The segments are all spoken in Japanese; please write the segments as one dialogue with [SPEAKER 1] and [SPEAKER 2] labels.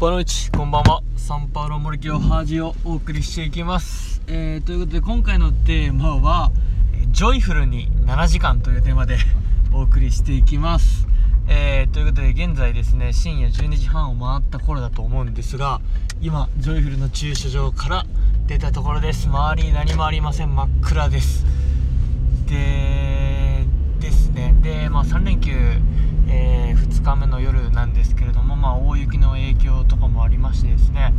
[SPEAKER 1] Boa noite こんばんは。サンパウロモルキオハージをお送りしていきます、えー、ということで今回のテーマはジョイフルに7時間というテーマで お送りしていきます。えー、ということで現在ですね深夜12時半を回った頃だと思うんですが今ジョイフルの駐車場から出たところです。周りに何もありません。真っ暗です。でですね。で、まあ、3連休、え2日目の夜なんですけれども、まあ、大雪の影響とかもありましてですね、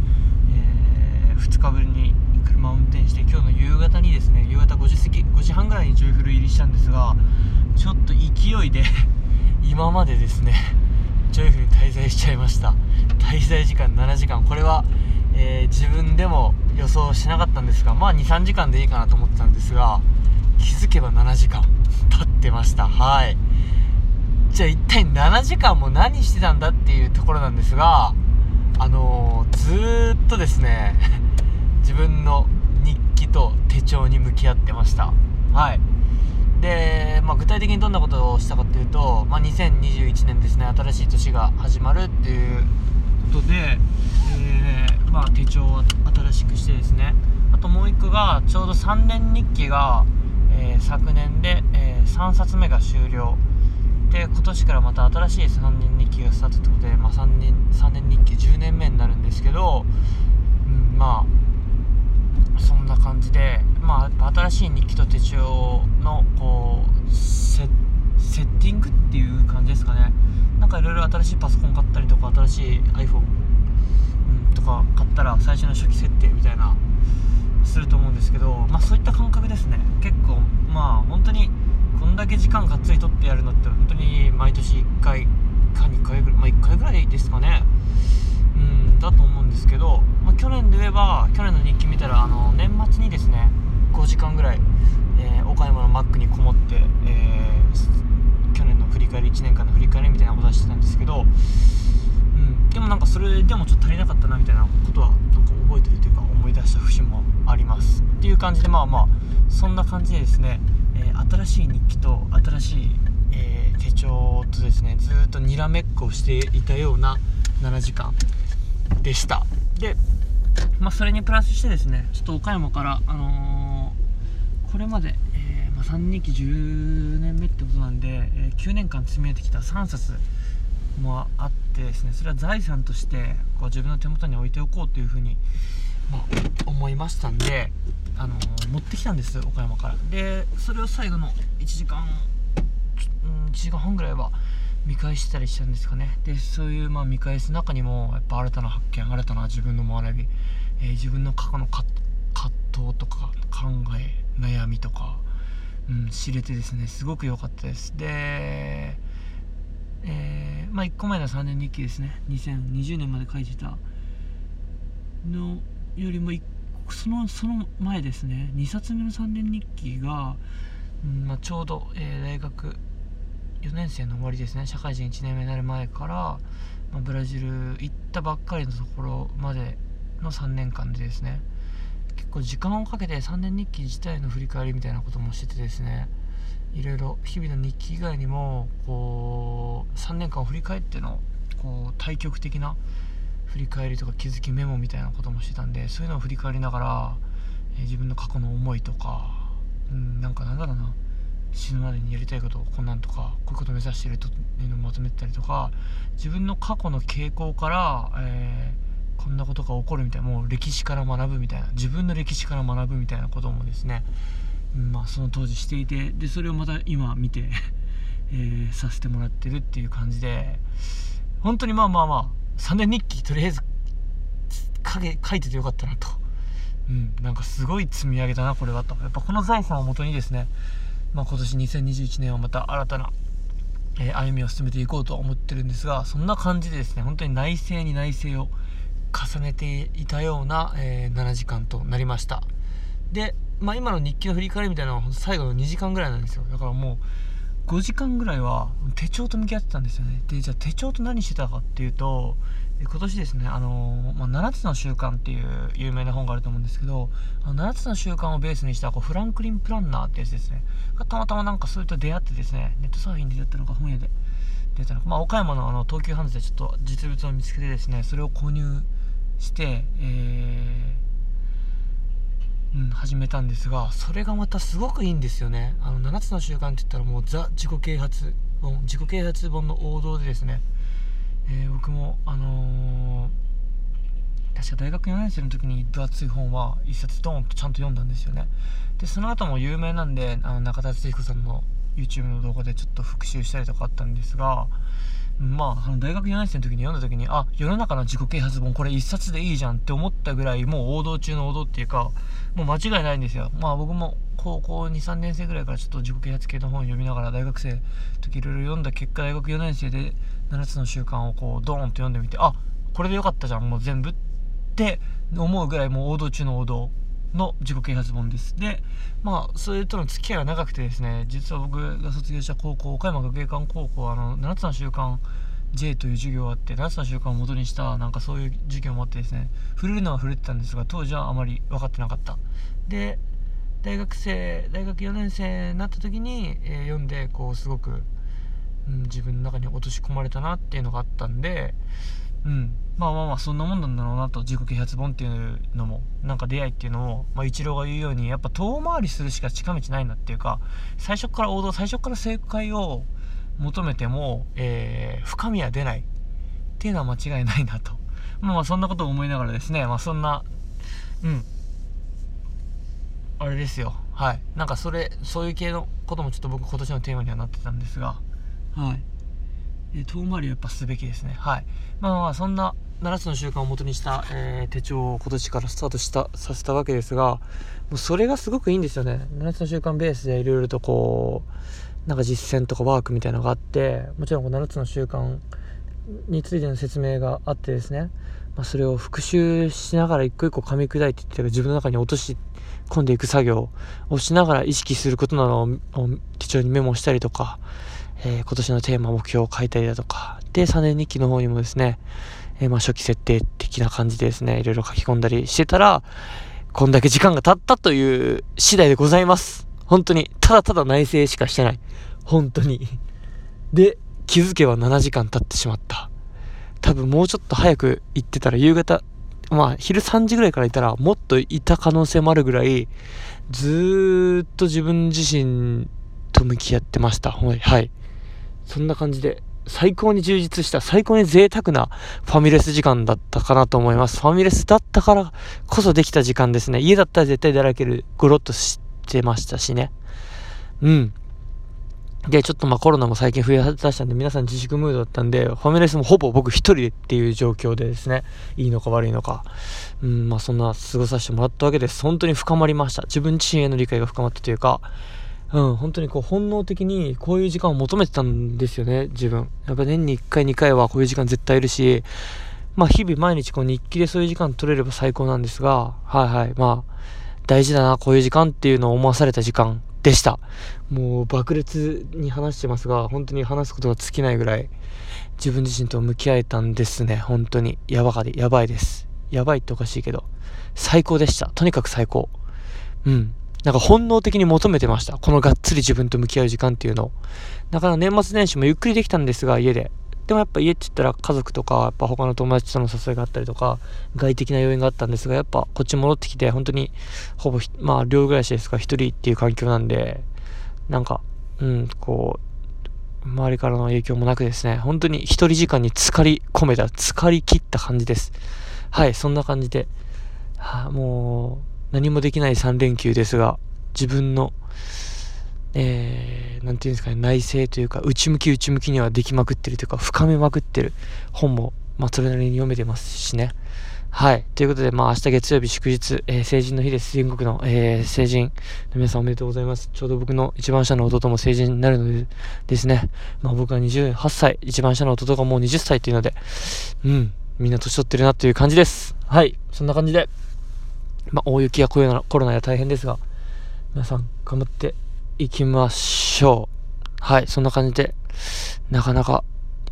[SPEAKER 1] え2日ぶりに車を運転して今日の夕方にですね夕方5時過ぎ5時半ぐらいにジョイフル入りしたんですがちょっと勢いで 今までですねジョイフルに滞在しちゃいました。滞在時間7時間。これは、えー自分でも予想しなかったんですがまあ23時間でいいかなと思ってたんですが気づけば7時間経ってました。はい。じゃあ一体7時間も何してたんだっていうところなんですがあのーずーっとですね 自分の日記と手帳に向き合ってました。はい。で、まあ、具体的にどんなことをしたかというと、まあ、2021年ですね新しい年が始まるっていうことで、えーまあ、手帳を新しくしてですね。あともう一個がちょうど3年日記が、えー昨年で、え3冊目が終了。で今年からまた新しい3年日記がスタートということで、まあ、3, 年3年日記10年目になるんですけど、うん、まあそんな感じで、まあ、新しい日記と手帳のこうセセッティングっていう感じですかね。なんかいろいろ新しいパソコン買ったりとか新しい iPhone、うん、とか買ったら最初の初期設定みたいなすると思うんですけど、まあ、そういった感覚ですね。結構まあ本当にこんだけ時間がっつり取ってやるのって本当に毎年1回か2回ぐらいまあ1回ぐらいですかね。うんだと思うんですけど、まあ、去年で言えば去年の日記見たらあの年末にですね5時間ぐらい、えー岡山のマックにこもって、えー去年の振り返り1年間の振り返りみたいなことをしてたんですけど、うん、でもなんかそれでもちょっと足りなかったなみたいなことはなんか覚えてるというか思い出した節もあります。っていう感じでまあまあそんな感じでですね、新しい日記と新しい、えー手帳とですねずっとにらめっこをしていたような7時間でした。で、まあ、それにプラスしてですねちょっと岡山から、あのーこれまで、えーまあ、3日記10年目ってことなんで、え9年間積み上げてきた3冊もあってですねそれは財産としてこう自分の手元に置いておこうというふうに、まあ、思いましたんで、あのー持ってきたんです岡山から。でそれを最後の1時間うん1時間半ぐらいは見返したりしたんですかね。でそういうまあ見返す中にもやっぱ新たな発見新たな自分の学び、えー自分の過去の葛藤とか考え悩みとか、うん、知れてですねすごく良かったです。でえーまあ1個前の3年日記ですね。2020年まで書いてたのよりもそのその前ですね。2冊目の3年日記が、うんまあ、ちょうど、えー大学4年生の終わりですね。社会人1年目になる前から、まあ、ブラジル行ったばっかりのところまでの3年間でですね。結構時間をかけて3年日記自体の振り返りみたいなこともしててですね。いろいろ日々の日記以外にもこう3年間を振り返ってのこう対極的な振り返りとか気づきメモみたいなこともしてたんでそういうのを振り返りながら、え自分の過去の思いとか、うん、なんかなんだろうな。死ぬまでにやりたいことをこんなんとかこういうことを目指してるというのをまとめてたりとか自分の過去の傾向から、えーこんなことが起こるみたいなもう歴史から学ぶみたいな自分の歴史から学ぶみたいなこともですね、まあ、その当時していてでそれをまた今見て、えーさせてもらってるっていう感じで本当にまあまあまあ3年日記とりあえず書け書いててよかったなと、うん、なんかすごい積み上げたなこれはと。やっぱこの財産をもとにですね、まあ、今年2021年はまた新たな、えー歩みを進めていこうと思ってるんですがそんな感じでですね本当に内省に内省を重ねていたような、えー7時間となりました。で、まあ、今の日記の振り返りみたいなのは最後の2時間ぐらいなんですよ。だからもう5時間ぐらいは手帳と向き合ってたんですよね。でじゃあ手帳と何してたかっていうと今年ですねあのまあ、7つの習慣っていう有名な本があると思うんですけどあの7つの習慣をベースにしたこうフランクリン・プランナーってやつですね。がたまたまなんかそれと出会ってですねネットサーフィンで出会ったのか本屋で出たのか、まあ、岡山のあの東急ハンズでちょっと実物を見つけてですねそれを購入して、えー、始めたんですがそれがまたすごくいいんですよね。あの7つの習慣って言ったらもうザ自己啓発本自己啓発本の王道でですね、えー、僕もあのー、確か大学4年生の時に分厚い本は一冊ドーンとちゃんと読んだんですよね。でその後も有名なんであの中田敦彦さんの YouTube の動画でちょっと復習したりとかあったんですがまあ、あの大学4年生の時に読んだ時にあ世の中の自己啓発本これ一冊でいいじゃんって思ったぐらいもう王道中の王道っていうかもう間違いないんですよ。まあ僕も高校23年生ぐらいからちょっと自己啓発系の本を読みながら大学生の時いろいろ読んだ結果大学4年生で7つの習慣をこうドーンと読んでみてあこれでよかったじゃんもう全部って思うぐらいもう王道中の王道。の自己啓発本です。でまあそれとの付き合いが長くてですね実は僕が卒業した高校岡山学芸館高校あの7つの習慣 J という授業があって7つの習慣を元にしたなんかそういう授業もあってですね触れるのは触れてたんですが当時はあまり分かってなかった。で大学生大学4年生になった時に、えー、読んでこうすごく、うん、自分の中に落とし込まれたなっていうのがあったんでうん、まあまあまあそんなもんなんだろうなと自己啓発本っていうのもなんか出会いっていうのも、まあ、一郎が言うようにやっぱ遠回りするしか近道ないなっていうか最初から王道最初から正解を求めても、えー、深みは出ないっていうのは間違いないなと。まあまあそんなことを思いながらですねまあそんなうん。あれですよ。はい。なんかそれそういう系のこともちょっと僕今年のテーマにはなってたんですが。はい。遠回りはやっぱすべきですね。はい。まあまあ、そんな7つの習慣を元にした、えー、手帳を今年からスタートしたさせたわけですが、もうそれがすごくいいんですよね。7つの習慣ベースでいろいろとこう、なんか実践とかワークみたいなのがあって、もちろんこの7つの習慣についての説明があってですね、まあ、それを復習しながら一個一個噛み砕いていって自分の中に落とし込んでいく作業をしながら意識することなどを手帳にメモしたりとか、えー、今年のテーマ、目標を書いたりだとか、で、3年日記の方にもですね、えー、まあ、初期設定的な感じでですね、いろいろ書き込んだりしてたら、こんだけ時間が経ったという次第でございます。本当に。ただただ内省しかしてない。本当に。で、気づけば7時間経ってしまった。多分もうちょっと早く行ってたら夕方、まあ昼3時ぐらいからいたらもっといた可能性もあるぐらい、ずーっと自分自身と向き合ってました。はい。そんな感じで、最高に充実した、最高に贅沢なファミレス時間だったかなと思います。ファミレスだったからこそできた時間ですね。家だったら絶対だらける、ゴロッとしてましたしね。うん。で、ちょっとまあコロナも最近増え出したんで、皆さん自粛ムードだったんで、ファミレスもほぼ僕一人っていう状況でですね、いいのか悪いのか、うん、まあそんな過ごさせてもらったわけです。本当に深まりました。自分自身への理解が深まったというか、うん、本当にこう本能的にこういう時間を求めてたんですよね、自分。やっぱ年に1回2回はこういう時間絶対いるし、まあ日々毎日こう日記でそういう時間取れれば最高なんですが、はいはい、まあ大事だな、こういう時間っていうのを思わされた時間でした。もう爆裂に話してますが、本当に話すことが尽きないぐらい自分自身と向き合えたんですね、本当に。やばかり、やばいです。やばいっておかしいけど、最高でした。とにかく最高。うん。なんか本能的に求めてました。このがっつり自分と向き合う時間っていうのを。だから年末年始もゆっくりできたんですが、家で。でもやっぱ家って言ったら家族とか、やっぱ他の友達との誘いがあったりとか、外的な要因があったんですが、やっぱこっち戻ってきて、本当にほぼ、まあ寮暮らしですが、一人っていう環境なんで、なんか、うん、こう、周りからの影響もなくですね、本当に一人時間に浸かり込めた、浸かりきった感じです。はい、そんな感じで、はあ、もう、何もできない3連休ですが、自分の、えー、なんていうんですかね、内省というか、内向き内向きにはできまくってるというか、深めまくってる本も、まあ、それなりに読めてますしね。はい。ということで、まあ、明日月曜日祝日、えー、成人の日です。全国の、えー、成人の皆さんおめでとうございます。ちょうど僕の一番下の弟も成人になるのでですね。まあ、僕は28歳、一番下の弟がもう20歳っていうので、うん、みんな年取ってるなっていう感じです。はい。そんな感じで、まあ、大雪やコロナコロナや大変ですが、皆さん頑張っていきましょう。はい、そんな感じで、なかなか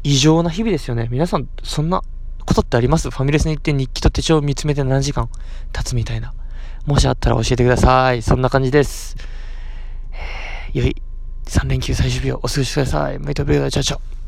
[SPEAKER 1] 異常な日々ですよね。皆さん、そんなことってあります？ファミレスに行って日記と手帳を見つめて何時間経つみたいな。もしあったら教えてください。そんな感じです。え、良い3連休最終日をお過ごしください。メイトブレーダーチャチャ。